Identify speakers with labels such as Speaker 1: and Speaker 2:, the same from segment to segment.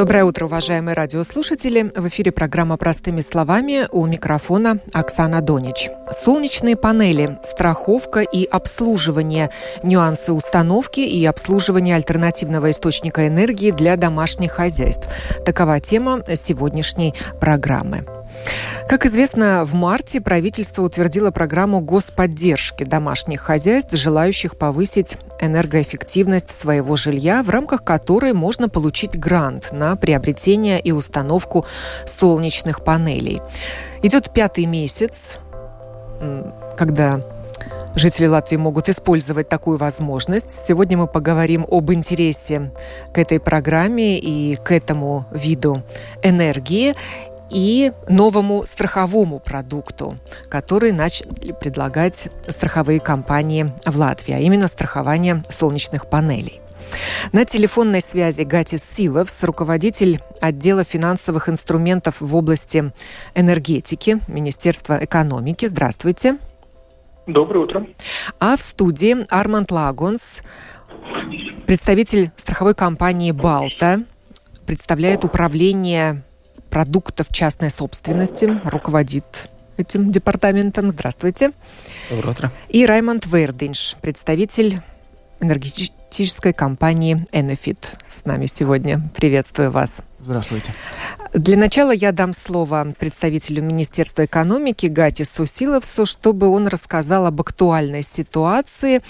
Speaker 1: Доброе утро, уважаемые радиослушатели. В эфире программа «Простыми словами» у микрофона Оксана Донич. Солнечные панели, страховка и обслуживание, нюансы установки и обслуживания альтернативного источника энергии для домашних хозяйств. Такова тема сегодняшней программы. Как известно, в марте правительство утвердило программу господдержки домашних хозяйств, желающих повысить энергоэффективность своего жилья, в рамках которой можно получить грант на приобретение и установку солнечных панелей. Идет пятый месяц, когда Жители Латвии могут использовать такую возможность. Сегодня мы поговорим об интересе к этой программе и к этому виду энергии и новому страховому продукту, который начали предлагать страховые компании в Латвии, а именно страхование солнечных панелей. На телефонной связи Гатис Силовс, руководитель отдела финансовых инструментов в области энергетики Министерства экономики. Здравствуйте.
Speaker 2: Доброе утро.
Speaker 1: А в студии Арманд Лагонс, представитель страховой компании «Балта», представляет управление продуктов частной собственности, руководит этим департаментом. Здравствуйте.
Speaker 3: Доброе утро.
Speaker 1: И Раймонд Вердинш, представитель энергетической компании Enefit с нами сегодня. Приветствую вас.
Speaker 3: Здравствуйте.
Speaker 1: Для начала я дам слово представителю Министерства экономики Гати Сусиловсу, чтобы он рассказал об актуальной ситуации,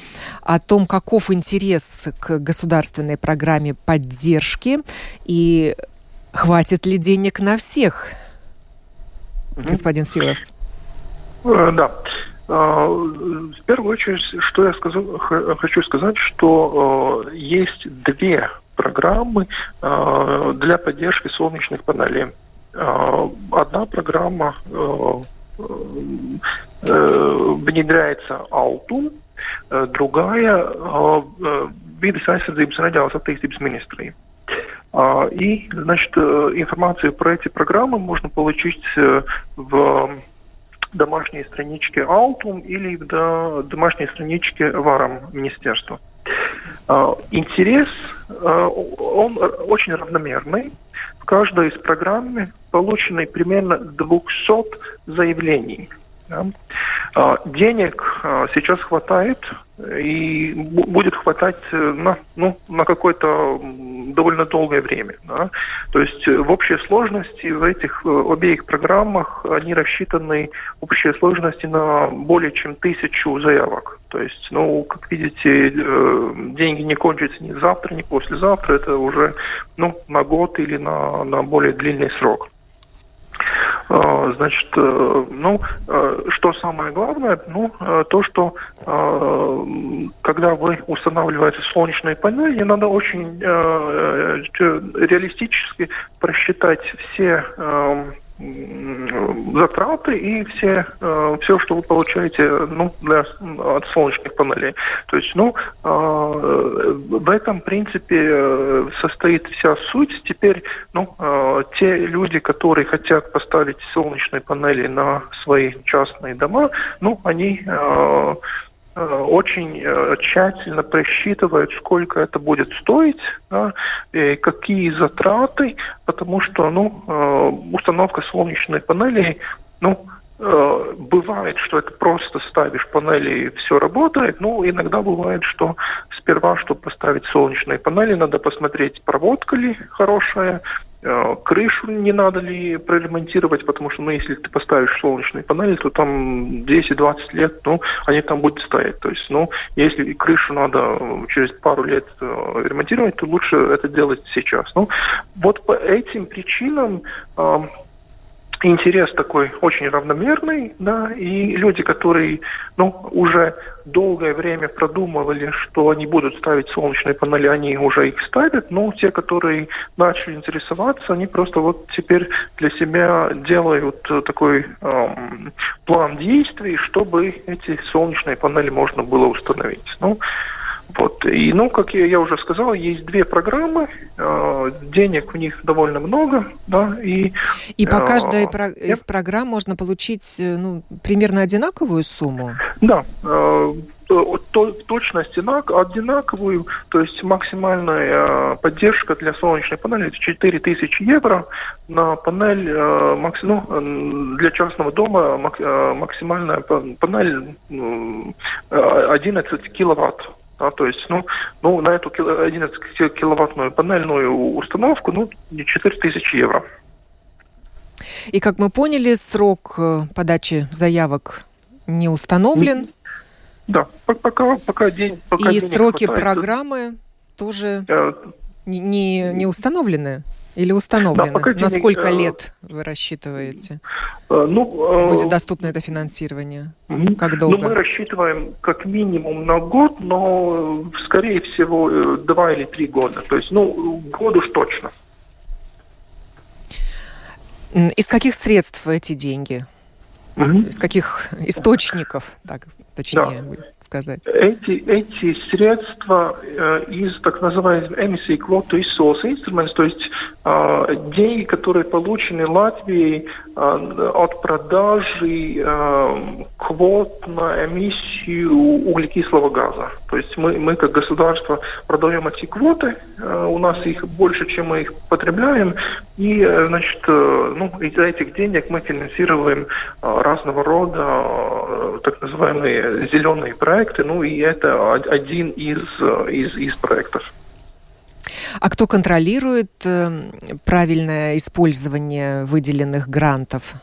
Speaker 1: о том, каков интерес к государственной программе поддержки и Хватит ли денег на всех, господин Силовс?
Speaker 2: Э, да. Э, в первую очередь, что я сказал, хочу сказать, что э, есть две программы для поддержки солнечных панелей. Одна программа внедряется Алтум, другая Vides aizsardzības un reģionālās attīstības ministrija. А, и, значит, э, информацию про эти программы можно получить э, в домашней страничке Altum или в домашней страничке ВАРом Министерства. А, интерес, э, он очень равномерный. В каждой из программ получены примерно 200 заявлений. А, денег сейчас хватает и будет хватать на, ну, на какой-то довольно долгое время. Да? То есть э, в общей сложности в этих э, обеих программах они рассчитаны в общей сложности на более чем тысячу заявок. То есть, ну, как видите, э, деньги не кончатся ни завтра, ни послезавтра. Это уже ну, на год или на, на более длинный срок. А, значит, э, ну, э, что самое главное, ну, э, то, что когда вы устанавливаете солнечные панели, надо очень реалистически просчитать все затраты и все, э, все, что вы получаете ну, для, от солнечных панелей. То есть, ну, э, в этом принципе э, состоит вся суть. Теперь, ну, те люди, которые хотят поставить солнечные панели на свои частные дома, ну, они Э, очень э, тщательно просчитывают, сколько это будет стоить, да, и какие затраты, потому что ну, э, установка солнечной панели, ну, бывает, что это просто ставишь панели и все работает, но иногда бывает, что сперва, чтобы поставить солнечные панели, надо посмотреть, проводка ли хорошая, Э, крышу не надо ли проремонтировать, потому что, ну, если ты поставишь солнечные панели, то там 10-20 лет, ну, они там будут стоять. То есть, ну, если крышу надо через пару лет э, ремонтировать, то лучше это делать сейчас. Ну, вот по этим причинам э, интерес такой очень равномерный, да, и люди, которые, ну, уже долгое время продумывали, что они будут ставить солнечные панели, они уже их ставят, но те, которые начали интересоваться, они просто вот теперь для себя делают такой эм, план действий, чтобы эти солнечные панели можно было установить. Ну, Вот. И, ну, как я, я уже сказал, есть две программы, э, денег в них довольно много, да, и...
Speaker 1: И по каждой про- из программ можно получить, ну, примерно одинаковую сумму?
Speaker 2: Да, то, точность одинаковую, то есть максимальная э, поддержка для солнечной панели это 4000 евро, на панель э, ну, для частного дома э, максимальная панель 11 киловатт. Да, то есть, ну, ну, на эту 11 киловаттную панельную установку, ну, 4000 евро.
Speaker 1: И, как мы поняли, срок подачи заявок не установлен.
Speaker 2: Да, пока, пока день... Пока
Speaker 1: И сроки хватает. программы тоже э, не, не установлены? Или установлены? Да, денег, На сколько э, лет вы рассчитываете? Э, ну, э, будет доступно это финансирование? Угу. Как долго?
Speaker 2: Ну, мы рассчитываем как минимум на год, но, скорее всего, два или три года. То есть, ну, год уж точно.
Speaker 1: Из каких средств эти деньги? Угу. Из каких источников, так точнее да. будет сказать?
Speaker 2: Эти, эти средства э, из так называемых эмиссий квот source instruments, то есть э, деньги, которые получены Латвией э, от продажи квот на эмиссию углекислого газа. То есть мы, мы как государство продаем эти квоты, у нас их больше, чем мы их потребляем, и, значит, ну, из этих денег мы финансируем разного рода так называемые зеленые проекты, проекты, ну и это один из, из, из проектов.
Speaker 1: А кто контролирует э, правильное использование выделенных грантов?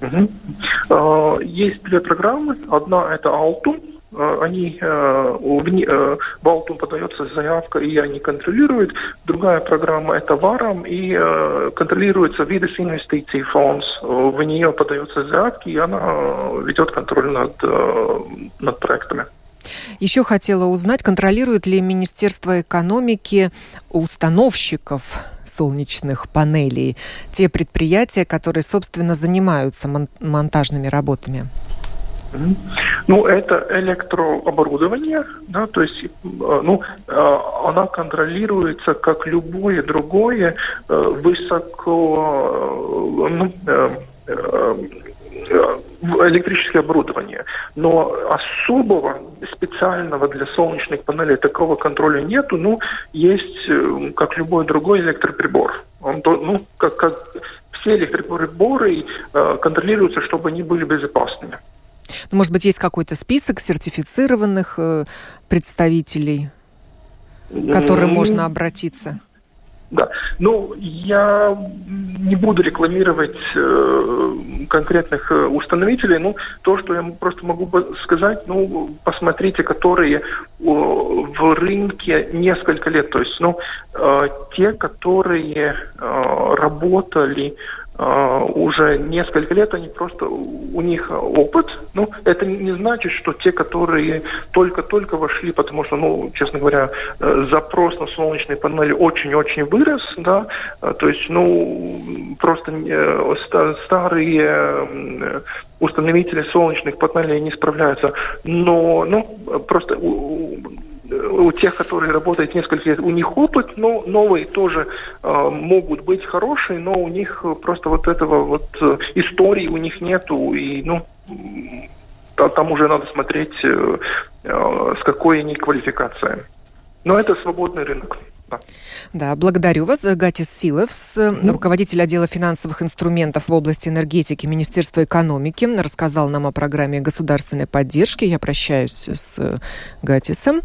Speaker 2: Угу. Есть две программы. Одна это Алтум, Э, они э, в Балтум подается заявка, и они контролируют. Другая программа – это ВАРАМ, и э, контролируется Видес инвестиций фонд. В нее подаются заявки, и она ведет контроль над, над проектами.
Speaker 1: Еще хотела узнать, контролирует ли Министерство экономики установщиков солнечных панелей, те предприятия, которые, собственно, занимаются монтажными работами?
Speaker 2: Ну, это электрооборудование, да, то есть, э, ну, э, она контролируется как любое другое э, высоко, ну, электрическое оборудование. Но особого специального для солнечных панелей такого контроля нету. Ну, есть, как любой другой электроприбор. Он, ну, как, как все электроприборы контролируются, чтобы они были безопасными.
Speaker 1: Ну, может быть, есть какой-то список сертифицированных э, представителей, к которым можно обратиться?
Speaker 2: Да. Ну, я не буду рекламировать э, конкретных э, установителей. Ну, то, что я просто могу сказать, ну, посмотрите, которые э, в рынке несколько лет. То есть, ну, э, те, которые э, работали а, уже несколько лет, они просто, у них опыт. Ну, это не значит, что те, которые только-только вошли, потому что, ну, честно говоря, э, запрос на солнечные панели очень-очень вырос, да, а, то есть, ну, просто э, старые установители солнечных панелей не справляются. Но, ну, просто у тех, которые работают несколько лет, у них опыт, но новые тоже э, могут быть хорошие, но у них просто вот этого вот э, истории у них нету, и ну там уже надо смотреть, э, э, с какой они квалификацией. Но это свободный рынок.
Speaker 1: Да. да, благодарю вас. Гатис Силовс, mm-hmm. руководитель отдела финансовых инструментов в области энергетики Министерства экономики, рассказал нам о программе государственной поддержки. Я прощаюсь с Гатисом.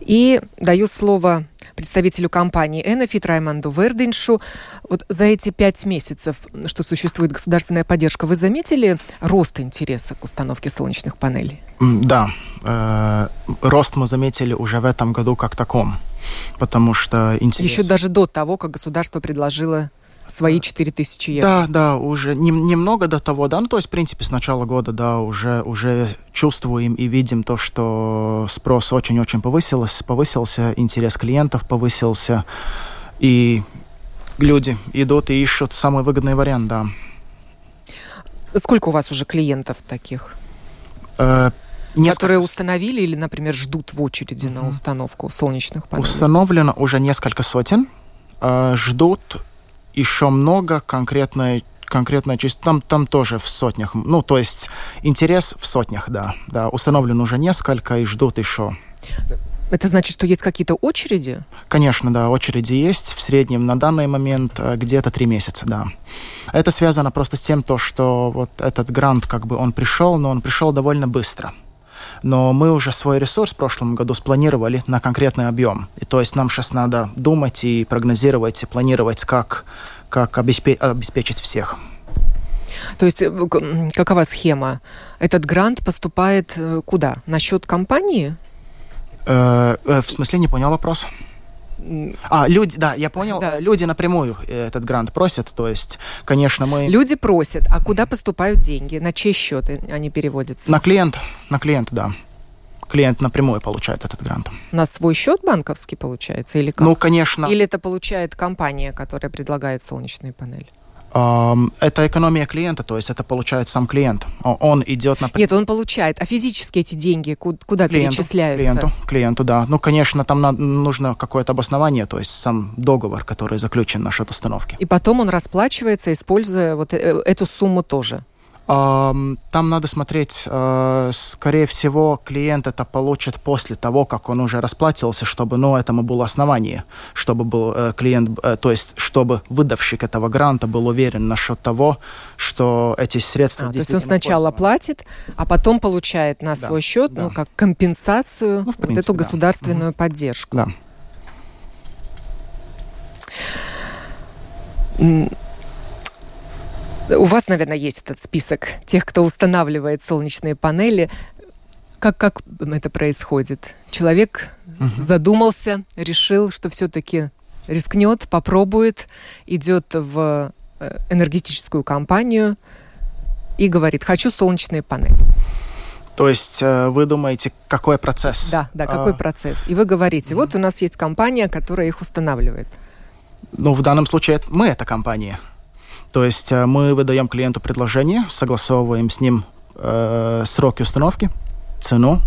Speaker 1: И даю слово представителю компании «Энофит» Раймонду Верденшу. Вот за эти пять месяцев, что существует государственная поддержка, вы заметили рост интереса к установке солнечных панелей?
Speaker 3: Да, э, рост мы заметили уже в этом году как таком, потому что интерес...
Speaker 1: Еще даже до того, как государство предложило свои 4000 евро.
Speaker 3: Да, да, уже не, немного до того, да, ну то есть, в принципе, с начала года, да, уже, уже чувствуем и видим то, что спрос очень-очень повысился, повысился, интерес клиентов повысился, и люди идут и ищут самый выгодный вариант, да.
Speaker 1: Сколько у вас уже клиентов таких?
Speaker 3: Э,
Speaker 1: Несколько... Которые установили или, например, ждут в очереди mm-hmm. на установку солнечных панелей?
Speaker 3: Установлено уже несколько сотен. Э, ждут еще много конкретной конкретная часть, там, там тоже в сотнях, ну, то есть интерес в сотнях, да, да, установлено уже несколько и ждут еще.
Speaker 1: Это значит, что есть какие-то очереди?
Speaker 3: Конечно, да, очереди есть. В среднем на данный момент э, где-то три месяца, да. Это связано просто с тем, то, что вот этот грант, как бы он пришел, но он пришел довольно быстро. Но мы уже свой ресурс в прошлом году спланировали на конкретный объем. И то есть нам сейчас надо думать и прогнозировать, и планировать, как, как обеспечить всех.
Speaker 1: То есть э, какова схема? Этот грант поступает э, куда? На счет компании?
Speaker 3: Э, э, в смысле, не понял вопрос. А, люди, да, я понял. Да. Люди напрямую этот грант просят, то есть, конечно, мы...
Speaker 1: Люди просят, а куда поступают деньги? На чей счет они переводятся?
Speaker 3: На клиент, на клиент, да. Клиент напрямую получает этот грант.
Speaker 1: На свой счет банковский получается или как?
Speaker 3: Ну, конечно.
Speaker 1: Или это получает компания, которая предлагает солнечные панели?
Speaker 3: Это экономия клиента, то есть это получает сам клиент. Он идет на...
Speaker 1: Нет, он получает. А физически эти деньги куда клиенту, перечисляются?
Speaker 3: Клиенту, клиенту, да. Ну, конечно, там нужно какое-то обоснование, то есть сам договор, который заключен на счет установки.
Speaker 1: И потом он расплачивается, используя вот э, эту сумму тоже?
Speaker 3: Там надо смотреть, э, скорее всего, клиент это получит после того, как он уже расплатился, чтобы, ну, этому было основание, чтобы был э, клиент, э, то есть, чтобы выдавщик этого гранта был уверен насчет того, что эти средства
Speaker 1: а, То есть он сначала платит, а потом получает на да, свой счет, да. ну, как компенсацию, ну, принципе, вот эту государственную да. поддержку.
Speaker 3: Да.
Speaker 1: У вас, наверное, есть этот список тех, кто устанавливает солнечные панели. Как, как это происходит? Человек угу. задумался, решил, что все-таки рискнет, попробует, идет в э, энергетическую компанию и говорит, хочу солнечные панели.
Speaker 3: То есть э, вы думаете, какой процесс?
Speaker 1: Да, да, какой а... процесс. И вы говорите, вот у нас есть компания, которая их устанавливает.
Speaker 3: Ну, в данном случае мы эта компания. То есть э, мы выдаем клиенту предложение, согласовываем с ним э, сроки установки, цену,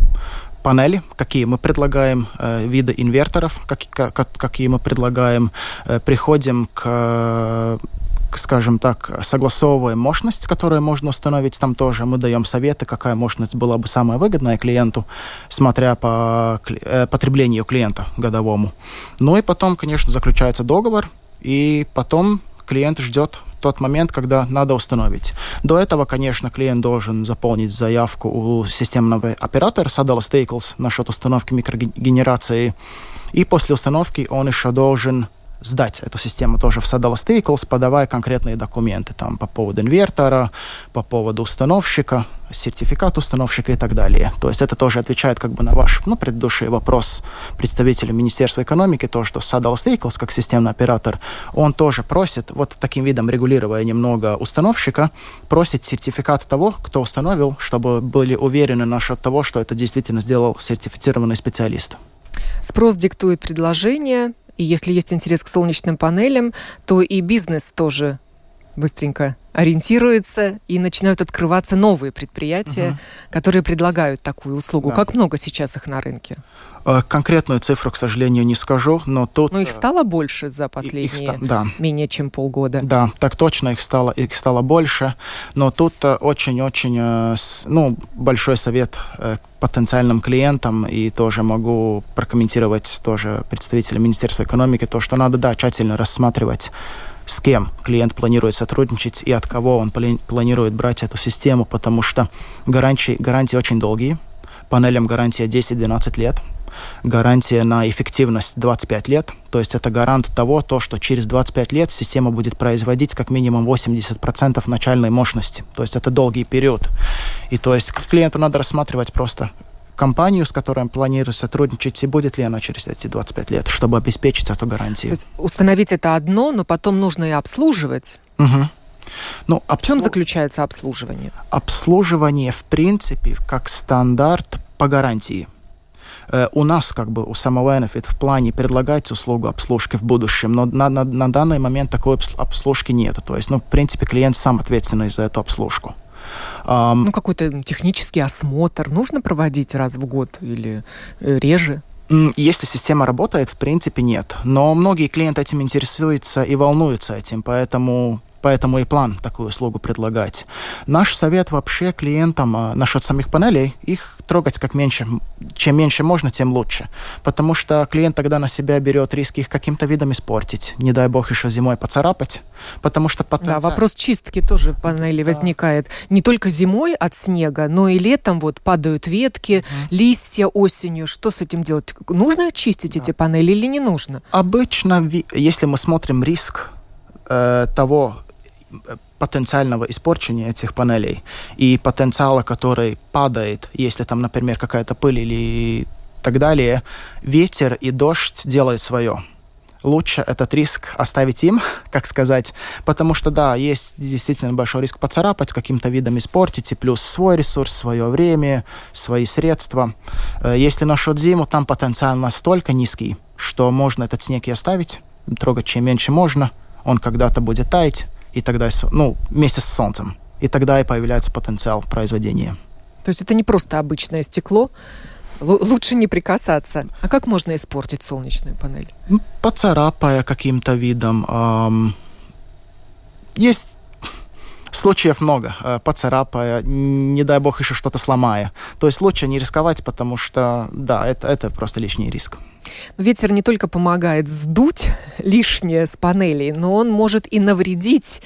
Speaker 3: панели, какие мы предлагаем, э, виды инверторов, как, как, какие мы предлагаем, э, приходим к, к, скажем так, согласовываем мощность, которую можно установить там тоже. Мы даем советы, какая мощность была бы самая выгодная клиенту, смотря по э, потреблению клиента годовому. Ну и потом, конечно, заключается договор, и потом клиент ждет тот момент, когда надо установить. До этого, конечно, клиент должен заполнить заявку у системного оператора Saddle Staples насчет установки микрогенерации. И после установки он еще должен сдать эту систему тоже в Saddle Staples, подавая конкретные документы там, по поводу инвертора, по поводу установщика, сертификат установщика и так далее. То есть это тоже отвечает как бы на ваш ну, предыдущий вопрос представителя Министерства экономики, то, что Saddle Staples, как системный оператор, он тоже просит, вот таким видом регулируя немного установщика, просит сертификат того, кто установил, чтобы были уверены насчет того, что это действительно сделал сертифицированный специалист.
Speaker 1: Спрос диктует предложение, и если есть интерес к солнечным панелям, то и бизнес тоже быстренько ориентируется и начинают открываться новые предприятия, угу. которые предлагают такую услугу. Да. Как много сейчас их на рынке?
Speaker 3: Э, конкретную цифру, к сожалению, не скажу, но тут...
Speaker 1: Но их э, стало больше за последние их, да. менее чем полгода.
Speaker 3: Да, так точно, их стало, их стало больше, но тут э, очень-очень ну, большой совет к потенциальным клиентам, и тоже могу прокомментировать тоже представителям Министерства экономики, то, что надо, да, тщательно рассматривать с кем клиент планирует сотрудничать и от кого он планирует брать эту систему, потому что гарантии, гарантии очень долгие. Панелям гарантия 10-12 лет гарантия на эффективность 25 лет. То есть это гарант того, то, что через 25 лет система будет производить как минимум 80% начальной мощности. То есть это долгий период. И то есть клиенту надо рассматривать просто компанию, с которой он планирует сотрудничать, и будет ли она через эти 25 лет, чтобы обеспечить эту гарантию. То есть
Speaker 1: установить это одно, но потом нужно и обслуживать.
Speaker 3: Угу. Ну,
Speaker 1: обслу... В чем заключается обслуживание?
Speaker 3: Обслуживание, в принципе, как стандарт по гарантии. Э, у нас, как бы, у Enefit в плане предлагается услугу обслужки в будущем, но на, на, на данный момент такой обслужки нет. То есть, ну, в принципе, клиент сам ответственный за эту обслужку.
Speaker 1: Ну, какой-то технический осмотр нужно проводить раз в год или э, реже?
Speaker 3: Если система работает, в принципе, нет. Но многие клиенты этим интересуются и волнуются этим, поэтому Поэтому и план такую услугу предлагать. Наш совет вообще клиентам э, насчет самих панелей, их трогать как меньше, чем меньше можно, тем лучше. Потому что клиент тогда на себя берет риски их каким-то видом испортить. Не дай бог еще зимой поцарапать. Потому что
Speaker 1: потенциал... Да, вопрос чистки тоже панели да. возникает. Не только зимой от снега, но и летом вот падают ветки, mm. листья осенью. Что с этим делать? Нужно чистить да. эти панели или не нужно?
Speaker 3: Обычно, если мы смотрим риск э, того, потенциального испорчения этих панелей и потенциала, который падает, если там, например, какая-то пыль или так далее, ветер и дождь делают свое. Лучше этот риск оставить им, как сказать, потому что, да, есть действительно большой риск поцарапать, каким-то видом испортить, и плюс свой ресурс, свое время, свои средства. Э, если насчет зиму, там потенциал настолько низкий, что можно этот снег и оставить, трогать чем меньше можно, он когда-то будет таять, и тогда, ну, вместе с Солнцем. И тогда и появляется потенциал произведения.
Speaker 1: То есть это не просто обычное стекло, лучше не прикасаться. А как можно испортить солнечную панель?
Speaker 3: Ну, поцарапая каким-то видом. Эм, есть случаев много. Э, поцарапая, не дай бог еще что-то сломая. То есть лучше не рисковать, потому что, да, это, это просто лишний риск.
Speaker 1: Ветер не только помогает сдуть лишнее с панелей, но он может и навредить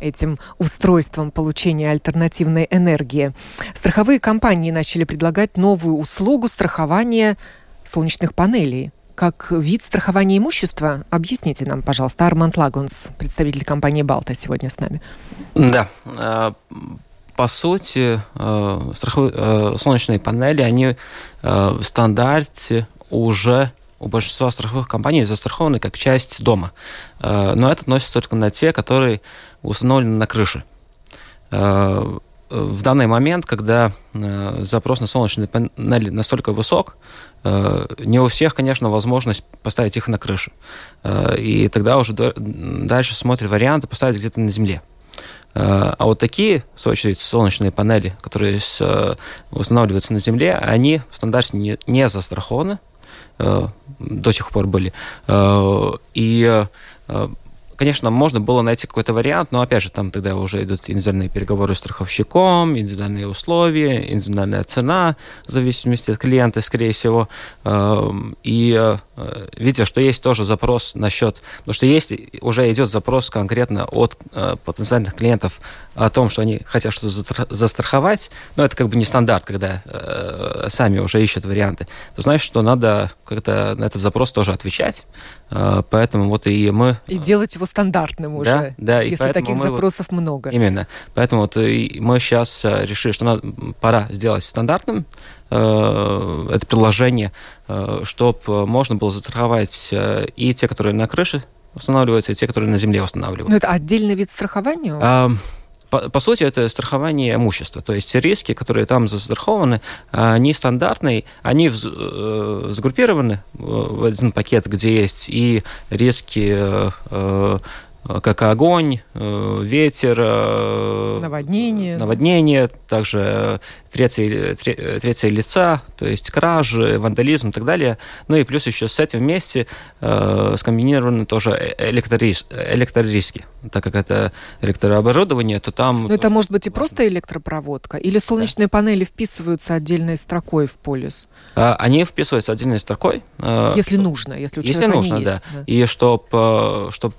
Speaker 1: этим устройством получения альтернативной энергии. Страховые компании начали предлагать новую услугу страхования солнечных панелей. Как вид страхования имущества, объясните нам, пожалуйста, Арманд Лагунс, представитель компании «Балта» сегодня с нами.
Speaker 4: Да, э, по сути, э, страховые, э, солнечные панели, они в стандарте уже у большинства страховых компаний застрахованы как часть дома. Э, но это относится только на те, которые установлены на крыше. Э, в данный момент, когда э, запрос на солнечные панели настолько высок, не у всех, конечно, возможность поставить их на крышу. И тогда уже дальше смотрят варианты поставить где-то на земле. А вот такие, в свою очередь, солнечные панели, которые устанавливаются на земле, они в стандарте не застрахованы, до сих пор были. Э, и э, конечно, можно было найти какой-то вариант, но, опять же, там тогда уже идут индивидуальные переговоры с страховщиком, индивидуальные условия, индивидуальная цена, в зависимости от клиента, скорее всего. И видя, что есть тоже запрос насчет... Потому что есть, уже идет запрос конкретно от потенциальных клиентов о том, что они хотят что-то застраховать, но это как бы не стандарт, когда э, сами уже ищут варианты, то значит, что надо как-то на этот запрос тоже отвечать. Э, поэтому вот и мы...
Speaker 1: И делать стандартным уже, да, да, если таких запросов вот, много.
Speaker 4: Именно. Поэтому вот и мы сейчас э, решили, что надо, пора сделать стандартным э, это приложение, э, чтобы можно было застраховать э, и те, которые на крыше устанавливаются, и те, которые на земле устанавливаются.
Speaker 1: Но это отдельный вид страхования?
Speaker 4: По, по сути, это страхование имущества. То есть риски, которые там застрахованы, они стандартные, они в, э, сгруппированы в один пакет, где есть и риски э, Э, как огонь, э, ветер,
Speaker 1: э, наводнение,
Speaker 4: наводнение также третье, третье лица, то есть кражи, вандализм и так далее. Ну и плюс еще с этим вместе э, скомбинированы тоже электрорис, электрориски. Так как это электрооборудование, то там...
Speaker 1: Но это может быть и просто электропроводка? Или солнечные да. панели вписываются отдельной строкой в полис?
Speaker 4: А, они вписываются отдельной строкой.
Speaker 1: Если нужно, если у
Speaker 4: если нужно, да. есть. Да. И чтобы чтоб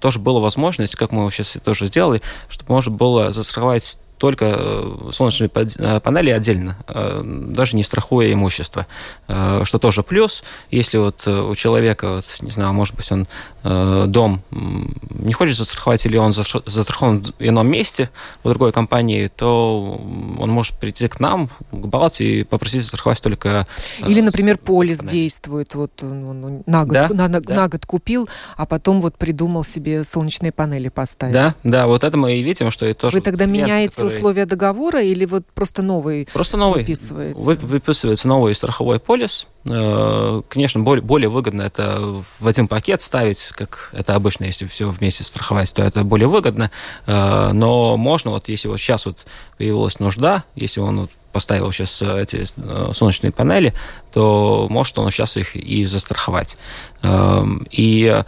Speaker 4: тоже была возможность, как мы сейчас тоже сделали, чтобы можно было застраховать только э, солнечные э, панели отдельно, э, даже не страхуя имущество. Что тоже плюс, если вот у человека, вот, не знаю, может быть, он дом не хочет застраховать или он застрахован в ином месте, в другой компании, то он может прийти к нам, к Балте и попросить застраховать только...
Speaker 1: Или, например, полис панель. действует, вот он на год, да? на, на, да. на год купил, а потом вот придумал себе солнечные панели поставить.
Speaker 4: Да, да, вот это мы и видим, что и тоже...
Speaker 1: Вы тогда меняете условия договора или вот просто новый
Speaker 4: Просто новый.
Speaker 1: выписывается?
Speaker 4: Вы, выписывается новый страховой полис. Э, конечно, более, более выгодно это в один пакет ставить, как это обычно, если все вместе страховать, то это более выгодно. Э, но можно, вот если вот сейчас вот появилась нужда, если он вот поставил сейчас эти солнечные панели, то может он сейчас их и застраховать. Эм, и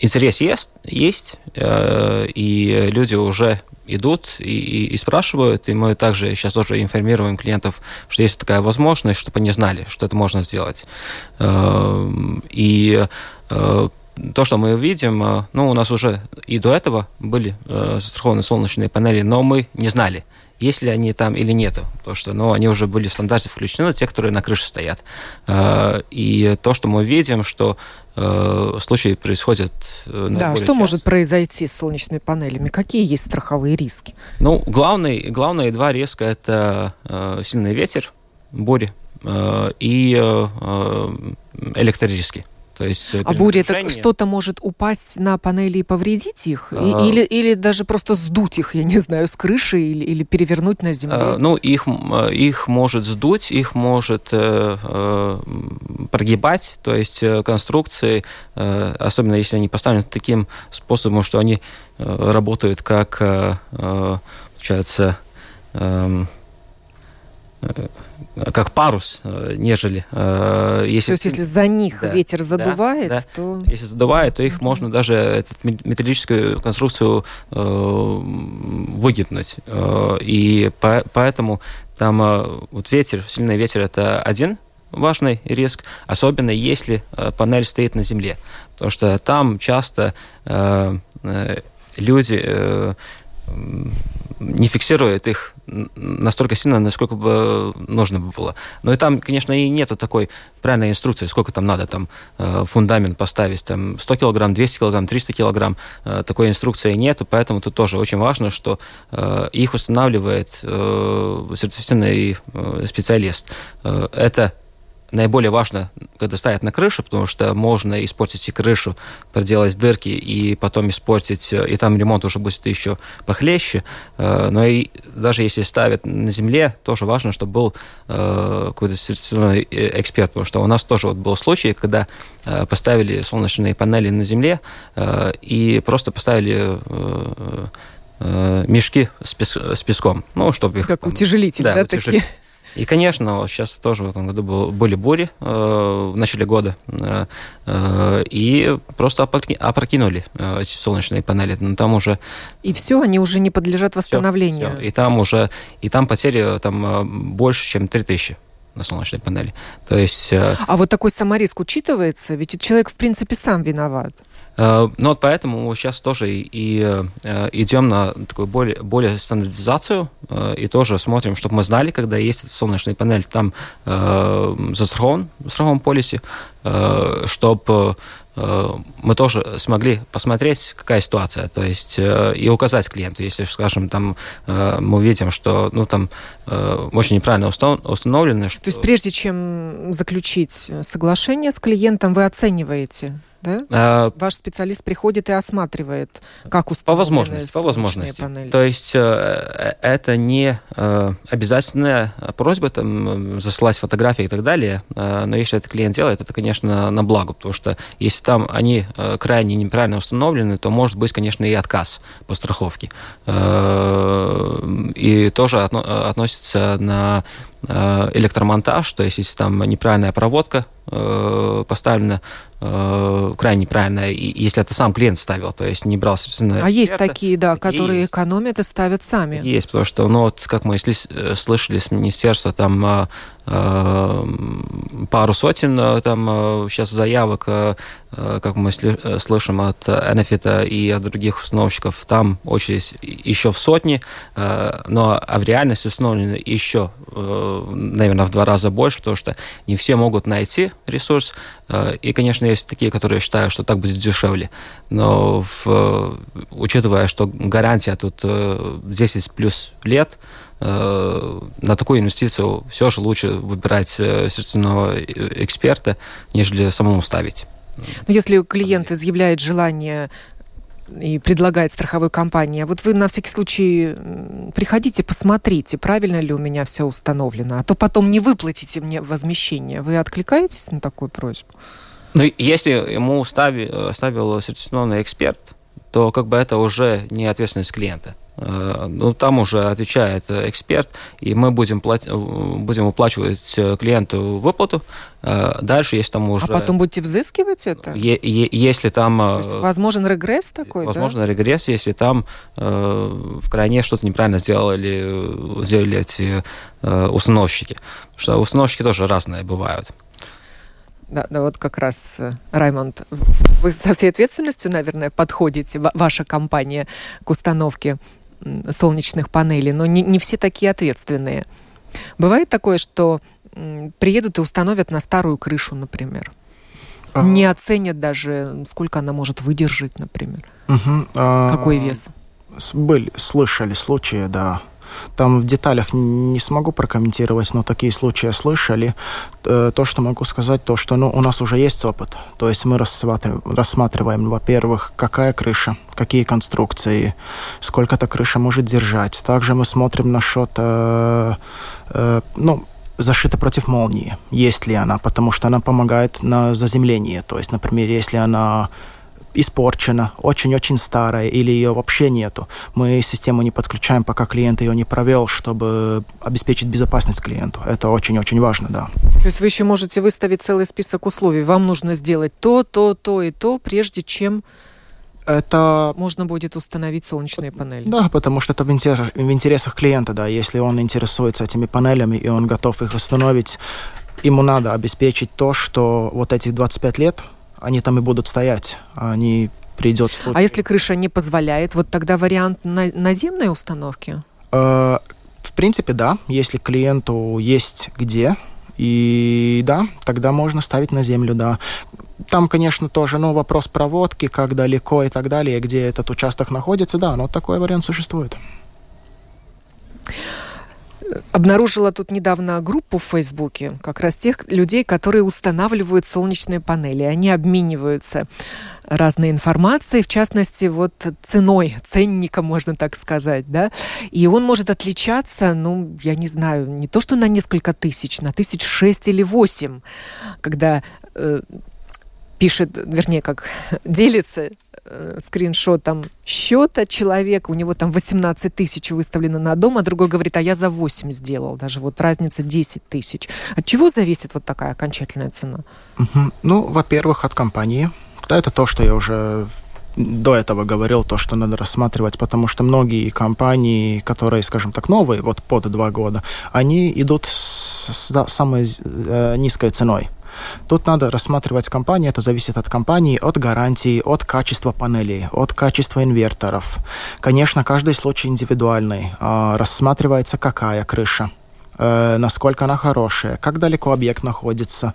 Speaker 4: интерес есть, есть э, и люди уже идут и, и, и спрашивают, и мы также сейчас тоже информируем клиентов, что есть такая возможность, чтобы они знали, что это можно сделать. Э, и э, то, что мы видим, ну, у нас уже и до этого были застрахованы солнечные панели, но мы не знали, есть ли они там или нету. Потому что ну, они уже были в стандарте включены, те, которые на крыше стоят. И то, что мы видим, что э, случаи происходят
Speaker 1: э, Да, что часто. может произойти с солнечными панелями? Какие есть страховые риски?
Speaker 4: Ну, главный, главные два риска – это э, сильный ветер, бури э, и э, э электрический.
Speaker 1: То есть а буря это что-то может упасть на панели и повредить их? А... Или, или даже просто сдуть их, я не знаю, с крыши или, или перевернуть на земле? А,
Speaker 4: ну, их, их может сдуть, их может э, э, прогибать, то есть э, конструкции, э, особенно если они поставлены таким способом, что они э, работают как, э, э получается, э, э как парус, э, нежели
Speaker 1: э, если... То есть если за них да, ветер задувает, да,
Speaker 4: то... Если задувает, то их mm-hmm. можно даже эту металлическую конструкцию э, выгибнуть. Э, и по, поэтому там э, вот ветер, сильный ветер – это один важный риск, особенно если э, панель стоит на земле, потому что там часто э, э люди э, не фиксирует их настолько сильно, насколько бы нужно бы было. Но и там, конечно, и нету такой правильной инструкции, сколько там надо там э, фундамент поставить, там 100 килограмм, 200 килограмм, 300 килограмм, э, такой инструкции нету, поэтому тут тоже очень важно, что э, их устанавливает сертифицированный специалист. Это наиболее важно, когда ставят на крышу, потому что можно испортить и крышу, проделать дырки и потом испортить, и там ремонт уже будет еще похлеще. Э, но и даже если ставят на земле, тоже важно, чтобы был э, какой-то сертифицированный э, эксперт, потому что у нас тоже вот был случай, когда поставили солнечные панели на земле и просто поставили мешки с, песком, ну, чтобы их...
Speaker 1: Как там, утяжелитель, да, да утяжелитель. такие?
Speaker 4: И, конечно, сейчас тоже в этом году был, были бури э, в начале года, э, э, и просто опрокинули э, эти солнечные панели. Но там уже...
Speaker 1: И все, они уже не подлежат восстановлению. Все,
Speaker 4: все. И там уже, и там потери там, э, больше, чем 3000 на солнечной панели. То есть... Э,
Speaker 1: а вот такой самориск учитывается? Ведь человек, в принципе, сам виноват.
Speaker 4: Э, ну вот поэтому сейчас тоже и, и э, идем на такую более, более стандартизацию э, и тоже смотрим, чтобы мы знали, когда есть солнечная панель, там э, застрахован, в страховом полисе, э, чтобы мы тоже смогли посмотреть, какая ситуация, то есть и указать клиенту, если, скажем, там мы видим, что ну там очень неправильно установлено. Что...
Speaker 1: То есть прежде чем заключить соглашение с клиентом, вы оцениваете да? А, Ваш специалист приходит и осматривает, как установлены
Speaker 4: По возможности, по возможности. Панели. То есть э, это не э, обязательная просьба там, засылать фотографии и так далее, э, но если это клиент делает, это, конечно, на благо, потому что если там они крайне неправильно установлены, то может быть, конечно, и отказ по страховке. И тоже относится на электромонтаж, то есть если там неправильная проводка поставлена, э, крайне правильно, если это сам клиент ставил, то есть не брал собственно.
Speaker 1: А есть такие, да, которые есть. экономят и ставят сами.
Speaker 4: Есть, потому что, ну вот, как мы э, слышали с министерства, там э, Э, пару сотен э, там сейчас э, заявок, как мы слышим от Энефита и от других установщиков, там очередь еще в сотни, но а в реальности установлено еще, наверное, в два раза больше, потому что не все могут найти ресурс, и, конечно, есть такие, которые считают, что так будет дешевле, но в, учитывая, что гарантия тут 10 плюс лет, Э, на такую инвестицию все же лучше выбирать э, сертифицированного эксперта, нежели самому ставить.
Speaker 1: Но если клиент изъявляет желание и предлагает страховой компании. А вот вы на всякий случай приходите, посмотрите, правильно ли у меня все установлено, а то потом не выплатите мне возмещение. Вы откликаетесь на такую просьбу?
Speaker 4: Ну, если ему ставил, ставил сертифицированный эксперт, то как бы это уже не ответственность клиента. Э, ну, там уже отвечает эксперт, и мы будем, плат... будем уплачивать клиенту выплату. Э, дальше, если там уже...
Speaker 1: А потом будете взыскивать это?
Speaker 4: Е- е- если там...
Speaker 1: Э, возможен регресс такой,
Speaker 4: Возможно
Speaker 1: да?
Speaker 4: регресс, если там э, в крайне что-то неправильно сделали, сделали эти э, установщики. Потому что установщики тоже разные бывают.
Speaker 1: Да, да, вот как раз, Раймонд, вы со всей ответственностью, наверное, подходите, ваша компания, к установке солнечных панелей, но не, не все такие ответственные. Бывает такое, что приедут и установят на старую крышу, например. А... Не оценят даже, сколько она может выдержать, например.
Speaker 3: Угу.
Speaker 1: А... Какой вес?
Speaker 3: Были, слышали случаи, да. Там в деталях не смогу прокомментировать, но такие случаи слышали. То, что могу сказать, то, что ну, у нас уже есть опыт. То есть мы рассматриваем, во-первых, какая крыша, какие конструкции, сколько эта крыша может держать. Также мы смотрим насчет, э, э, ну, зашита против молнии, есть ли она, потому что она помогает на заземление. То есть, например, если она испорчена, очень-очень старая или ее вообще нету. Мы систему не подключаем, пока клиент ее не провел, чтобы обеспечить безопасность клиенту. Это очень-очень важно, да.
Speaker 1: То есть вы еще можете выставить целый список условий. Вам нужно сделать то, то, то и то, прежде чем это... Можно будет установить солнечные панели.
Speaker 3: Да, потому что это в интересах, в интересах клиента, да. Если он интересуется этими панелями и он готов их установить, ему надо обеспечить то, что вот этих 25 лет они там и будут стоять. Они придет случай.
Speaker 1: А если крыша не позволяет, вот тогда вариант на наземной установки?
Speaker 3: Э, в принципе, да. Если клиенту есть где, и да, тогда можно ставить на землю, да. Там, конечно, тоже ну, вопрос проводки, как далеко и так далее, где этот участок находится, да, но такой вариант существует
Speaker 1: обнаружила тут недавно группу в Фейсбуке, как раз тех людей, которые устанавливают солнечные панели. Они обмениваются разной информацией, в частности, вот ценой, ценника, можно так сказать, да, и он может отличаться, ну, я не знаю, не то, что на несколько тысяч, на тысяч шесть или восемь, когда э, пишет, вернее, как делится э, скриншотом счета человека, у него там 18 тысяч выставлено на дом, а другой говорит, а я за 8 сделал, даже вот разница 10 тысяч. От чего зависит вот такая окончательная цена?
Speaker 3: Угу. Ну, во-первых, от компании. Это то, что я уже до этого говорил, то, что надо рассматривать, потому что многие компании, которые, скажем так, новые, вот под два года, они идут с, с самой э, низкой ценой. Тут надо рассматривать компании, это зависит от компании, от гарантии, от качества панелей, от качества инверторов. Конечно, каждый случай индивидуальный. А, рассматривается, какая крыша, э, насколько она хорошая, как далеко объект находится.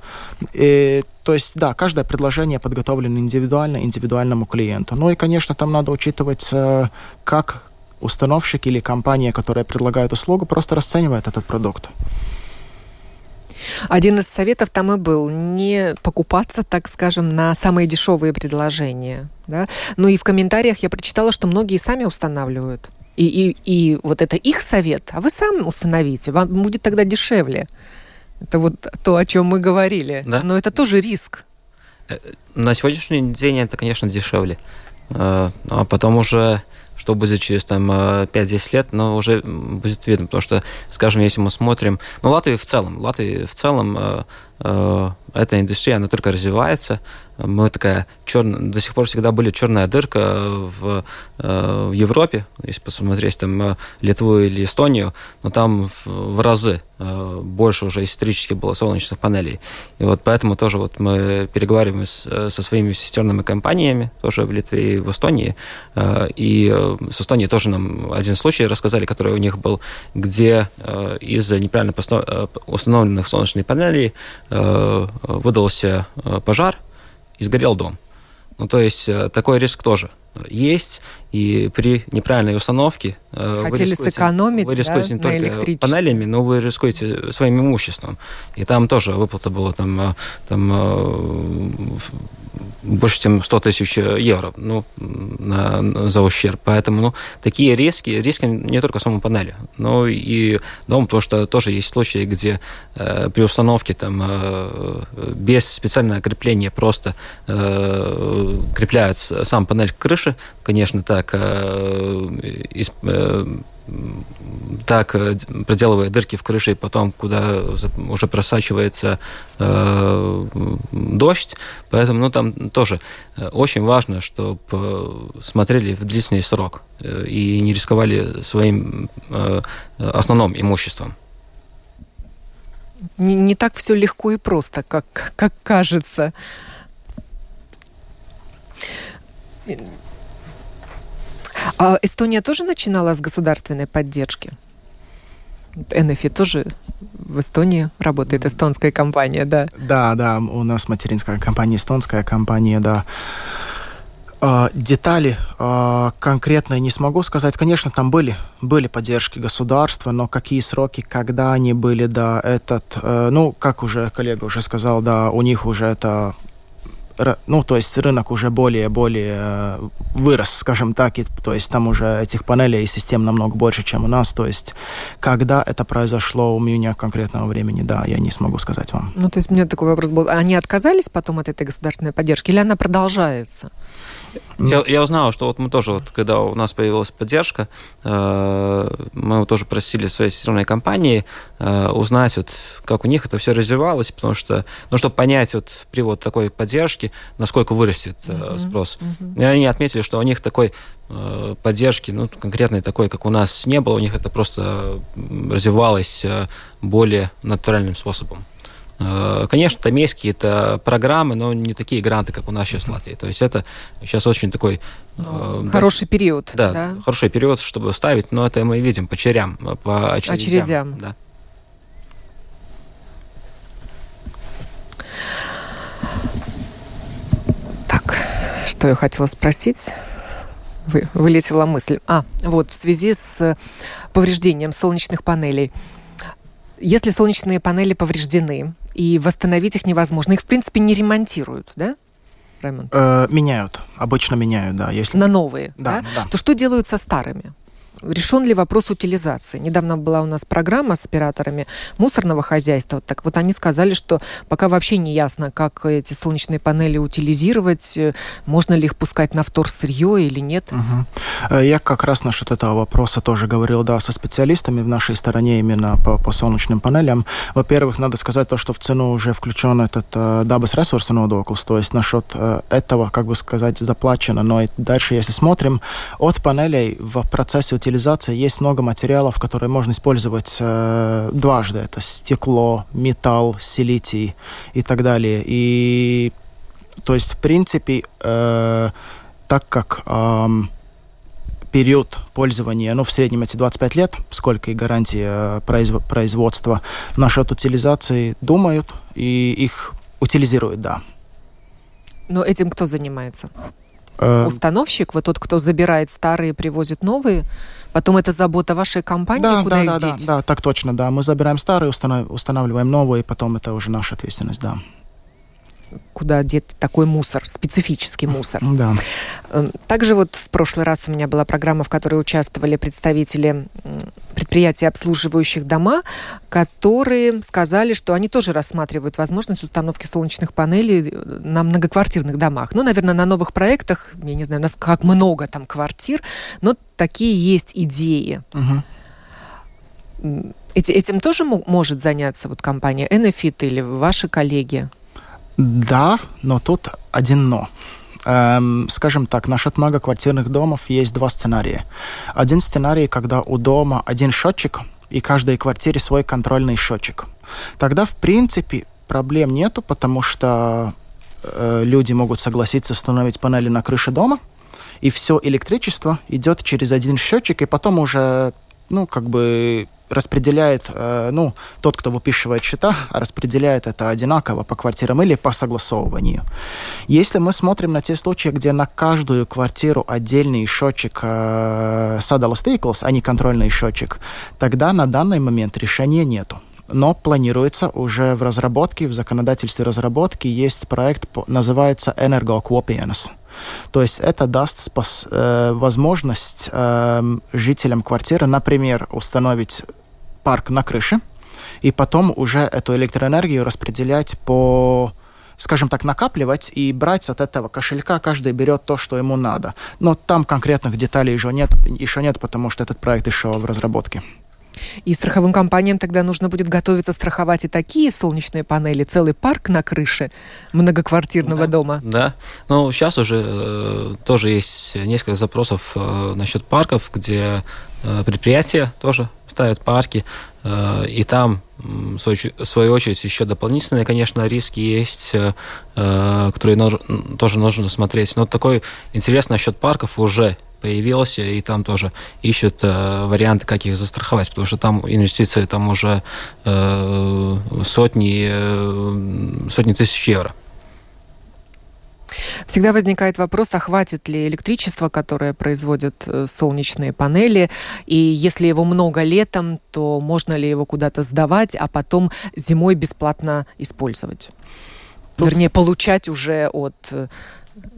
Speaker 3: И, то есть, да, каждое предложение подготовлено индивидуально, индивидуальному клиенту. Ну и, конечно, там надо учитывать, э, как установщик или компания, которая предлагает услугу, просто расценивает этот продукт.
Speaker 1: Один из советов там и был не покупаться, так скажем, на самые дешевые предложения. Да? Ну и в комментариях я прочитала, что многие сами устанавливают. И, и, и вот это их совет, а вы сам установите, вам будет тогда дешевле. Это вот то, о чем мы говорили. Да? Но это тоже риск.
Speaker 4: Э, на сегодняшний день это, конечно, дешевле. А потом уже что будет через там 5-10 э, лет, но уже будет видно, потому что, скажем, если мы смотрим, ну, Латвия в целом, Латвия в целом, э, э, эта индустрия, она только развивается, мы такая черная, до сих пор всегда были черная дырка в, в Европе, если посмотреть там Литву или Эстонию, но там в, в разы больше уже исторически было солнечных панелей. И вот поэтому тоже вот мы переговариваем с, со своими сестерными компаниями, тоже в Литве и в Эстонии, и с Эстонией тоже нам один случай рассказали, который у них был, где э, из-за неправильно э, установленных солнечных панелей э, выдался пожар и сгорел дом. Ну, то есть такой риск тоже есть, и при неправильной установке
Speaker 1: Хотели вы сэкономить
Speaker 4: вы рискуете
Speaker 1: да,
Speaker 4: не только панелями, но вы рискуете своим имуществом. И там тоже выплата была там, там больше, чем 100 тысяч евро ну, на, за ущерб. Поэтому ну, такие риски, риски не только самой панели, но и дом, потому что тоже есть случаи, где э, при установке там, э, без специального крепления просто э, крепляют сам панель к крыше, конечно, так э, э, так э, проделывая дырки в крыше, потом куда уже просачивается э, дождь. Поэтому ну, там тоже очень важно, чтобы смотрели в длительный срок и не рисковали своим э, основным имуществом.
Speaker 1: Не, не так все легко и просто, как, как кажется. А Эстония тоже начинала с государственной поддержки? Энефи тоже в Эстонии работает эстонская компания, да?
Speaker 3: Да, да, у нас материнская компания, эстонская компания, да. А, детали а, конкретно не смогу сказать. Конечно, там были, были поддержки государства, но какие сроки, когда они были, да, этот, э, ну, как уже коллега уже сказал, да, у них уже это ну, то есть рынок уже более-более э, вырос, скажем так, и, то есть там уже этих панелей и систем намного больше, чем у нас, то есть когда это произошло, у меня конкретного времени, да, я не смогу сказать вам.
Speaker 1: Ну, то есть у меня такой вопрос был, они отказались потом от этой государственной поддержки или она продолжается?
Speaker 4: Я, я узнал, что вот мы тоже, вот, когда у нас появилась поддержка, э, мы тоже просили своей сестрной компании э, узнать, вот, как у них это все развивалось, потому что, ну, чтобы понять вот при вот такой поддержке, насколько вырастет э, спрос. Mm-hmm. И они отметили, что у них такой э, поддержки, ну, конкретной такой, как у нас не было, у них это просто развивалось э, более натуральным способом. Э, конечно, там есть какие-то программы, но не такие гранты, как у нас сейчас в Латвии. То есть это сейчас очень такой...
Speaker 1: Ну, хороший да, период.
Speaker 4: Да, да, хороший период, чтобы ставить, но это мы видим по черям, по очередям. очередям. Да.
Speaker 1: Так, что я хотела спросить? Вы, вылетела мысль. А, вот, в связи с повреждением солнечных панелей. Если солнечные панели повреждены, и восстановить их невозможно. Их, в принципе, не ремонтируют, да?
Speaker 3: Раймонд? Э, меняют. Обычно меняют, да.
Speaker 1: Если... На новые, да, да? да? То что делают со старыми? Решен ли вопрос утилизации? Недавно была у нас программа с операторами мусорного хозяйства. Так вот они сказали, что пока вообще не ясно, как эти солнечные панели утилизировать, можно ли их пускать на вторсырье или нет.
Speaker 3: Угу. Я как раз насчет этого вопроса тоже говорил, да, со специалистами в нашей стороне именно по, по солнечным панелям. Во-первых, надо сказать то, что в цену уже включен этот э, дабас ресурс нодоклс, то есть насчет э, этого, как бы сказать, заплачено. Но и дальше, если смотрим, от панелей в процессе утилизации есть много материалов, которые можно использовать э, дважды. Это стекло, металл, силитий и так далее. И то есть, в принципе, э, так как э, период пользования, ну, в среднем эти 25 лет, сколько и гарантия э, производства, насчет утилизации думают и их утилизируют, да.
Speaker 1: Но этим кто занимается? Э, Установщик, вот тот, кто забирает старые, привозит новые, потом это забота вашей компании,
Speaker 3: да,
Speaker 1: куда
Speaker 3: да,
Speaker 1: их
Speaker 3: да,
Speaker 1: деть?
Speaker 3: Да, да, так точно, да. Мы забираем старые, устанавливаем новые, потом это уже наша ответственность, да
Speaker 1: куда деть такой мусор, специфический мусор.
Speaker 3: Да.
Speaker 1: Эм, также вот в прошлый раз у меня была программа, в которой участвовали представители предприятий, обслуживающих дома, которые сказали, что они тоже рассматривают возможность установки солнечных панелей э, на многоквартирных домах. Ну, наверное, на новых проектах, я не знаю, у нас как много там квартир, но такие есть идеи. Угу. Этим тоже может заняться вот компания Enefit или ваши коллеги?
Speaker 3: Да, но тут один но. Эм, скажем так, насчет многоквартирных домов есть два сценария. Один сценарий, когда у дома один счетчик, и каждой квартире свой контрольный счетчик. Тогда, в принципе, проблем нету, потому что э, люди могут согласиться установить панели на крыше дома, и все электричество идет через один счетчик, и потом уже ну, как бы распределяет, э, ну, тот, кто выписывает счета, распределяет это одинаково по квартирам или по согласовыванию. Если мы смотрим на те случаи, где на каждую квартиру отдельный счетчик э, Saddle Staples, а не контрольный счетчик, тогда на данный момент решения нету но планируется уже в разработке, в законодательстве разработки есть проект, называется «Энергокопиенс». То есть это даст спас, э, возможность э, жителям квартиры, например, установить парк на крыше, и потом уже эту электроэнергию распределять по скажем так, накапливать и брать от этого кошелька, каждый берет то, что ему надо. Но там конкретных деталей еще нет, еще нет, потому что этот проект еще в разработке.
Speaker 1: И страховым компаниям тогда нужно будет готовиться страховать и такие солнечные панели, целый парк на крыше многоквартирного
Speaker 4: да,
Speaker 1: дома.
Speaker 4: Да, но сейчас уже э, тоже есть несколько запросов э, насчет парков, где э, предприятия тоже ставят парки, э, и там в свою очередь, еще дополнительные, конечно, риски есть, э, которые тоже нужно смотреть. Но такой интерес насчет парков уже появился, и там тоже ищут э, варианты, как их застраховать, потому что там инвестиции там уже э, сотни, э, сотни тысяч евро.
Speaker 1: Всегда возникает вопрос, а хватит ли электричества, которое производят э, солнечные панели, и если его много летом, то можно ли его куда-то сдавать, а потом зимой бесплатно использовать? Тут... Вернее, получать уже от э,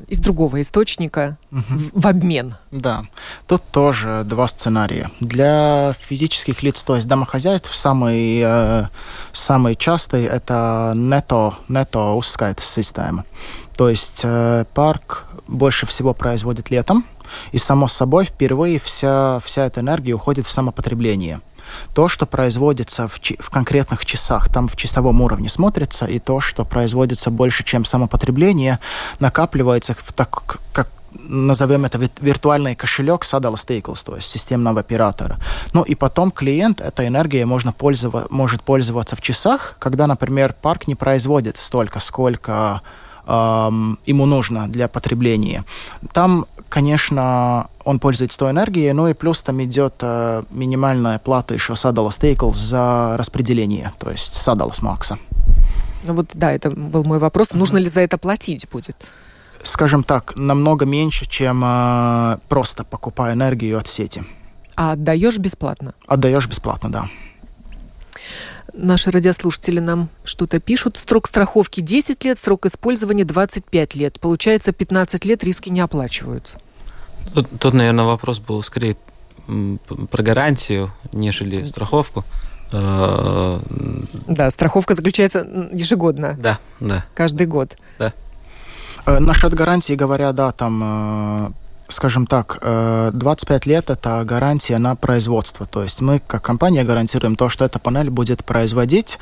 Speaker 1: из другого источника угу. в, в обмен.
Speaker 3: Да, тут тоже два сценария. Для физических лиц, то есть домохозяйств, самый, э, самый частый это нето, нето ускайт система. То есть э, парк больше всего производит летом, и само собой впервые вся, вся эта энергия уходит в самопотребление то, что производится в, в конкретных часах, там в часовом уровне смотрится, и то, что производится больше, чем самопотребление, накапливается в так, как назовем это виртуальный кошелек Saddle Staples, то есть системного оператора. Ну и потом клиент этой энергией можно пользова, может пользоваться в часах, когда, например, парк не производит столько, сколько эм, ему нужно для потребления. Там, конечно, он пользуется той энергией, ну и плюс там идет э, минимальная плата еще Saddle Staples за распределение, то есть Saddle Макса.
Speaker 1: Ну вот, да, это был мой вопрос. Нужно ли за это платить будет?
Speaker 3: Скажем так, намного меньше, чем э, просто покупая энергию от сети.
Speaker 1: А отдаешь бесплатно?
Speaker 3: Отдаешь бесплатно, да.
Speaker 1: Наши радиослушатели нам что-то пишут. Срок страховки 10 лет, срок использования 25 лет. Получается, 15 лет риски не оплачиваются.
Speaker 4: Тут, тут наверное, вопрос был скорее про гарантию, нежели страховку.
Speaker 1: Э, да, страховка заключается ежегодно.
Speaker 4: Да, да.
Speaker 1: Каждый год.
Speaker 4: Да.
Speaker 3: Э, насчет гарантии говоря, да, там э, скажем так, 25 лет – это гарантия на производство. То есть мы, как компания, гарантируем то, что эта панель будет производить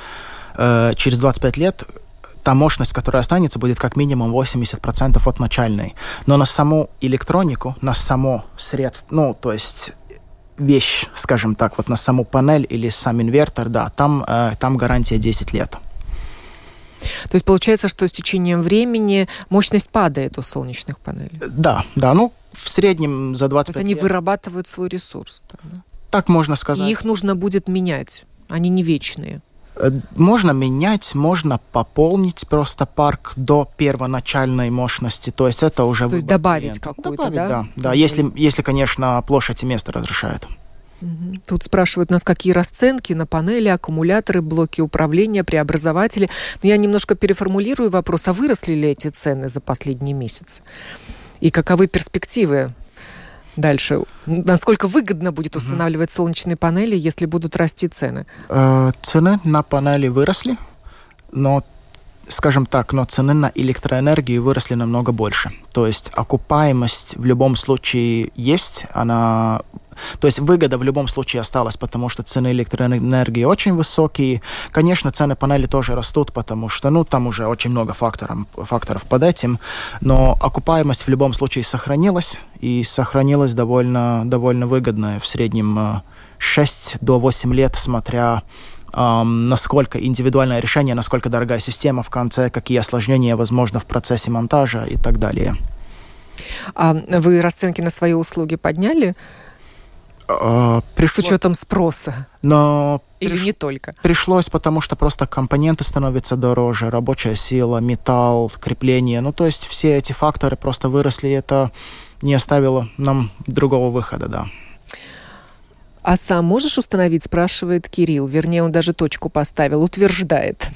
Speaker 3: через 25 лет та мощность, которая останется, будет как минимум 80% от начальной. Но на саму электронику, на само средство, ну, то есть вещь, скажем так, вот на саму панель или сам инвертор, да, там, э, там гарантия 10 лет.
Speaker 1: То есть получается, что с течением времени мощность падает у солнечных панелей?
Speaker 3: Да, да, ну в среднем за 25
Speaker 1: То есть они вырабатывают свой ресурс?
Speaker 3: Да? Так можно сказать.
Speaker 1: И их нужно будет менять, они не вечные.
Speaker 3: Э, можно менять, можно пополнить просто парк до первоначальной мощности. То есть это уже...
Speaker 1: То есть добавить какую-то, да?
Speaker 3: Да, да если, если, конечно, площадь и место разрешает.
Speaker 1: Тут спрашивают нас, какие расценки на панели, аккумуляторы, блоки управления, преобразователи. Но я немножко переформулирую вопрос, а выросли ли эти цены за последние месяцы? И каковы перспективы дальше? Насколько выгодно будет устанавливать солнечные панели, если будут расти цены?
Speaker 3: Э, цены на панели выросли, но скажем так, но цены на электроэнергию выросли намного больше. То есть окупаемость в любом случае есть, она то есть выгода в любом случае осталась, потому что цены электроэнергии очень высокие. Конечно, цены панели тоже растут, потому что, ну, там уже очень много факторов, факторов под этим, но окупаемость в любом случае сохранилась, и сохранилась довольно, довольно выгодная, в среднем 6 э, до 8 лет, смотря Um, насколько индивидуальное решение, насколько дорогая система в конце, какие осложнения возможно в процессе монтажа и так далее.
Speaker 1: А вы расценки на свои услуги подняли? Э, пришло... С учетом спроса.
Speaker 3: Но
Speaker 1: Или приш... не только?
Speaker 3: Пришлось, потому что просто компоненты становятся дороже, рабочая сила, металл, крепление. Ну, то есть все эти факторы просто выросли, и это не оставило нам другого выхода, да.
Speaker 1: А сам можешь установить, спрашивает Кирилл. Вернее, он даже точку поставил, утверждает.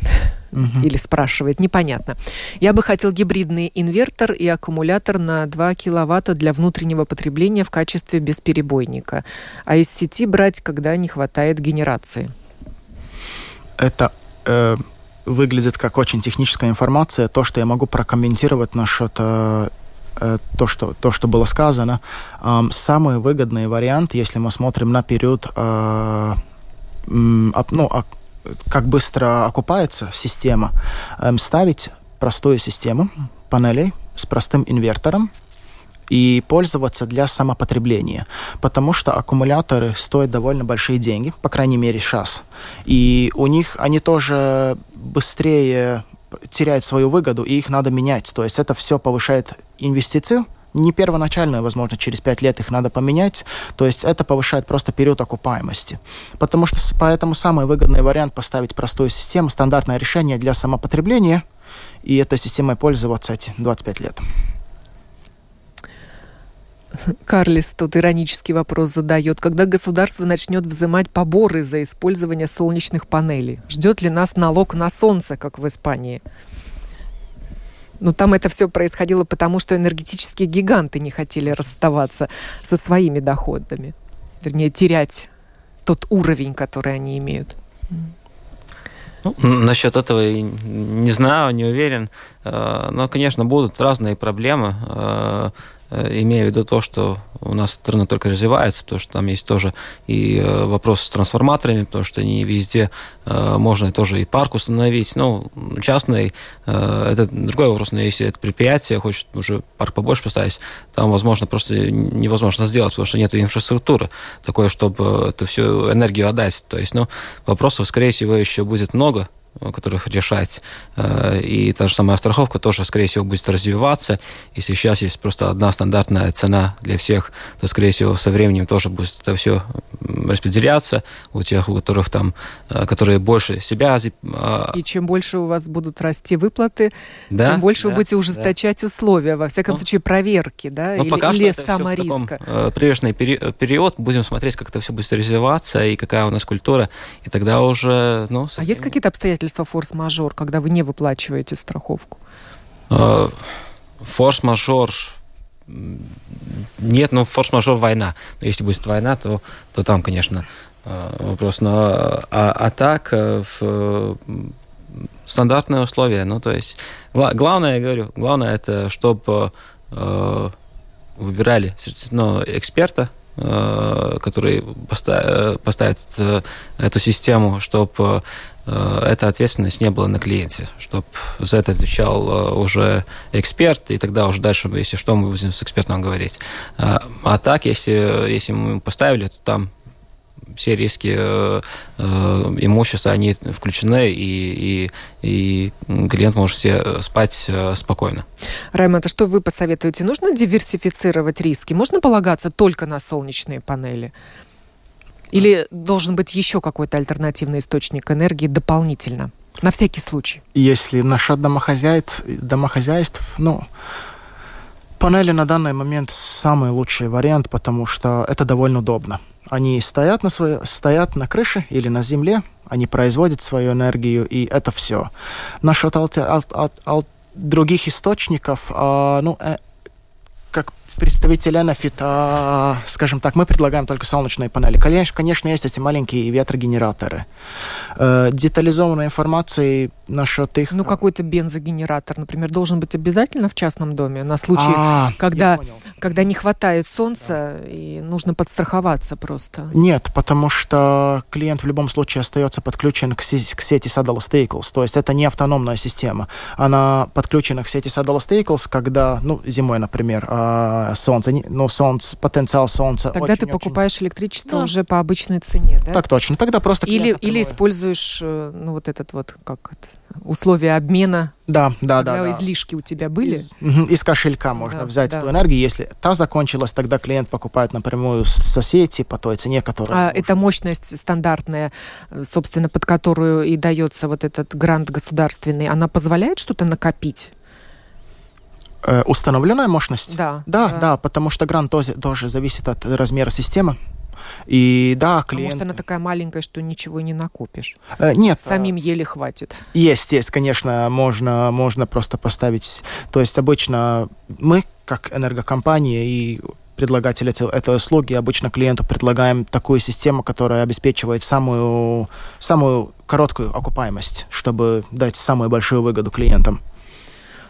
Speaker 1: Угу. Или спрашивает, непонятно. Я бы хотел гибридный инвертор и аккумулятор на 2 киловатта для внутреннего потребления в качестве бесперебойника. А из сети брать, когда не хватает генерации.
Speaker 3: Это э, выглядит как очень техническая информация. То, что я могу прокомментировать насчет э, то, что, то, что было сказано. Самый выгодный вариант, если мы смотрим на период, э, ну, как быстро окупается система, эм, ставить простую систему панелей с простым инвертором, и пользоваться для самопотребления, потому что аккумуляторы стоят довольно большие деньги, по крайней мере сейчас, и у них они тоже быстрее теряют свою выгоду, и их надо менять. То есть это все повышает инвестиции, не первоначальную, возможно, через 5 лет их надо поменять, то есть это повышает просто период окупаемости. Потому что поэтому самый выгодный вариант поставить простую систему, стандартное решение для самопотребления, и этой системой пользоваться эти 25 лет.
Speaker 1: Карлис тут иронический вопрос задает. Когда государство начнет взимать поборы за использование солнечных панелей? Ждет ли нас налог на солнце, как в Испании? Но там это все происходило потому, что энергетические гиганты не хотели расставаться со своими доходами. Вернее, терять тот уровень, который они имеют.
Speaker 4: Ну, насчет этого не знаю, не уверен. Э, но, конечно, будут разные проблемы. Э, имея в виду то, что у нас страна только развивается, потому что там есть тоже и э, вопрос с трансформаторами, потому что не везде э, можно тоже и парк установить. Ну, частный, это другой вопрос, но если это предприятие хочет уже парк побольше поставить, там, возможно, просто невозможно сделать, потому что нет инфраструктуры такой, чтобы эту всю энергию отдать. То есть, ну, вопросов, скорее всего, еще будет много, которых решать. Э, и та же самая страховка тоже, скорее всего, будет развиваться. Если сейчас есть просто одна стандартная цена для всех, то, скорее всего, со временем тоже будет это все распределяться у тех, у которых там, э, которые больше себя...
Speaker 1: А, и чем больше у вас будут расти выплаты, да, тем больше да, вы будете ужесточать да. условия, во всяком ну, случае, проверки, да,
Speaker 4: ну, или, пока или самориска. Э, привешенный период, будем смотреть, как это все будет развиваться, и какая у нас культура, и тогда уже... Ну,
Speaker 1: а есть какие-то обстоятельства, обстоятельства форс-мажор, когда вы не выплачиваете страховку?
Speaker 4: А, форс-мажор нет, ну форс-мажор война. Но если будет война, то, то там, конечно, а, вопрос. Но а, а так э, в стандартные условия. Ну, то есть, главное, я говорю, главное это, чтобы э, выбирали ну, эксперта, э, который поставит, поставит эту систему, чтобы Э, эта ответственность не была на клиенте, чтобы за это отвечал э, уже эксперт, и тогда уже дальше, если что, мы будем с экспертом говорить. А, а так, если, если мы поставили, то там все риски э, э, имущества, они включены, и, и, и клиент может себе спать э, спокойно.
Speaker 1: Раймонд, а что вы посоветуете? Нужно диверсифицировать риски? Можно полагаться только на солнечные панели? Или должен быть еще какой-то альтернативный источник энергии дополнительно? На всякий случай.
Speaker 3: Если насчет домохозяйств, домохозяйств ну, панели на данный момент самый лучший вариант, потому что это довольно удобно. Они стоят на, своей, стоят на крыше или на земле, они производят свою энергию, и это все. Насчет альтер, аль, аль, аль, других источников, э, ну, э, как представитель Enefit, а, скажем так, мы предлагаем только солнечные панели. Конечно, конечно есть эти маленькие ветрогенераторы. Э, детализованной информации насчет их...
Speaker 1: Ну, какой-то бензогенератор, например, должен быть обязательно в частном доме на случай, а, когда, когда не хватает солнца да. и нужно подстраховаться просто.
Speaker 3: Нет, потому что клиент в любом случае остается подключен к, сети, к сети Saddle Staples, то есть это не автономная система. Она подключена к сети Saddle Staples, когда, ну, зимой, например, а, э, солнца. Ну, солнце, потенциал солнца
Speaker 1: Тогда
Speaker 3: очень,
Speaker 1: ты покупаешь очень... электричество
Speaker 3: да.
Speaker 1: уже по обычной цене, да?
Speaker 3: Так точно. Тогда просто
Speaker 1: или или используешь э, ну вот этот вот как это, условия обмена.
Speaker 3: Да, да, да.
Speaker 1: Когда
Speaker 3: да.
Speaker 1: излишки у тебя были.
Speaker 3: Из, угу, из кошелька можно
Speaker 1: да,
Speaker 3: взять
Speaker 1: да.
Speaker 3: эту энергию. Если та закончилась, тогда клиент покупает напрямую с соседей по той цене, которая.
Speaker 1: А это мощность стандартная, собственно, под которую и дается вот этот грант государственный, она позволяет что-то накопить?
Speaker 3: Э, установленная мощность?
Speaker 1: Да,
Speaker 3: да.
Speaker 1: да.
Speaker 3: Да, потому что грант тоже, тоже зависит от размера системы. И да, клиент...
Speaker 1: А может, она такая маленькая, что ничего не накопишь?
Speaker 3: Э, нет.
Speaker 1: Самим еле хватит.
Speaker 3: Есть, есть, конечно, можно, можно просто поставить... То есть обычно мы, как энергокомпания и предлагатель этой услуги, обычно клиенту предлагаем такую систему, которая обеспечивает самую, самую короткую окупаемость, чтобы дать самую большую выгоду клиентам.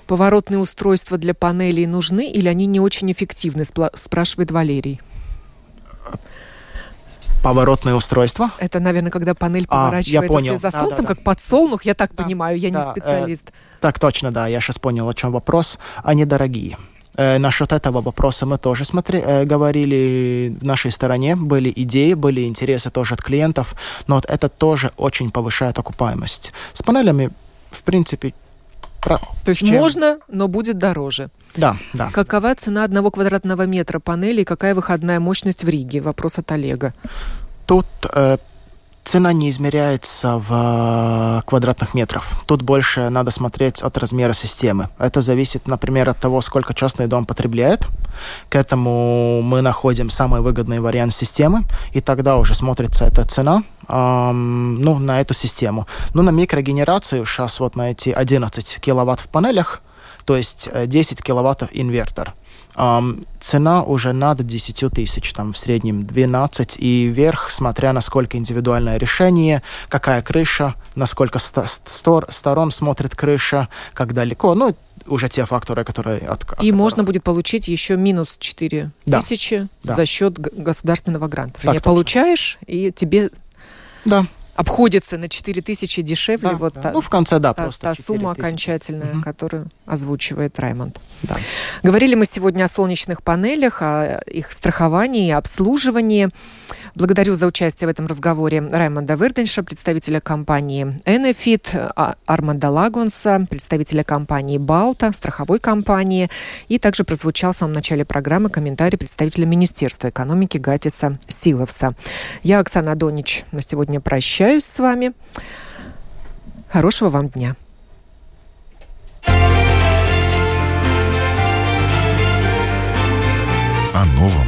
Speaker 1: Поворотные устройства для панелей нужны или они не очень эффективны, спрашивает Валерий.
Speaker 3: Поворотное устройство?
Speaker 1: Это, наверное, когда панель поворачивается
Speaker 3: а, я понял.
Speaker 1: за
Speaker 3: да,
Speaker 1: солнцем,
Speaker 3: да, да.
Speaker 1: как подсолнух, я так
Speaker 3: да,
Speaker 1: понимаю, я
Speaker 3: да,
Speaker 1: не специалист.
Speaker 3: Э, так точно, да, я сейчас понял, о чем вопрос. Они дорогие. Э, насчет этого вопроса мы тоже смотри, э, говорили в нашей стороне, были идеи, были интересы тоже от клиентов, но вот это тоже очень повышает окупаемость. С панелями, в принципе,
Speaker 1: про... То есть Чем? можно, но будет дороже.
Speaker 3: Да, да.
Speaker 1: Какова цена одного квадратного метра панели и какая выходная мощность в Риге? Вопрос от Олега.
Speaker 3: Тут э, цена не измеряется в квадратных метрах. Тут больше надо смотреть от размера системы. Это зависит, например, от того, сколько частный дом потребляет. К этому мы находим самый выгодный вариант системы, и тогда уже смотрится эта цена эм, ну, на эту систему. Ну, на микрогенерацию сейчас вот на эти 11 киловатт в панелях, то есть 10 киловаттов инвертор. Um, цена уже над 10 тысяч, там в среднем 12 и вверх, смотря на сколько индивидуальное решение, какая крыша, насколько ст- стор- сторон смотрит крыша, как далеко, ну, уже те факторы, которые... От,
Speaker 1: и
Speaker 3: которых...
Speaker 1: можно будет получить еще минус 4
Speaker 3: да.
Speaker 1: тысячи
Speaker 3: да.
Speaker 1: за счет государственного гранта. Так, получаешь, и тебе...
Speaker 3: Да
Speaker 1: обходится на 4 тысячи дешевле.
Speaker 3: Да,
Speaker 1: вот
Speaker 3: да.
Speaker 1: Та,
Speaker 3: ну, в конце, да,
Speaker 1: та,
Speaker 3: просто
Speaker 1: та сумма окончательная,
Speaker 3: угу.
Speaker 1: которую озвучивает Раймонд.
Speaker 3: Да.
Speaker 1: Говорили мы сегодня о солнечных панелях, о их страховании и обслуживании. Благодарю за участие в этом разговоре Раймонда Верденша, представителя компании Enefit, Арманда Лагонса, представителя компании Балта, страховой компании. И также прозвучал в самом начале программы комментарий представителя Министерства экономики Гатиса Силовса. Я, Оксана Донич, на сегодня прощаюсь с вами. Хорошего вам дня.
Speaker 5: О новом,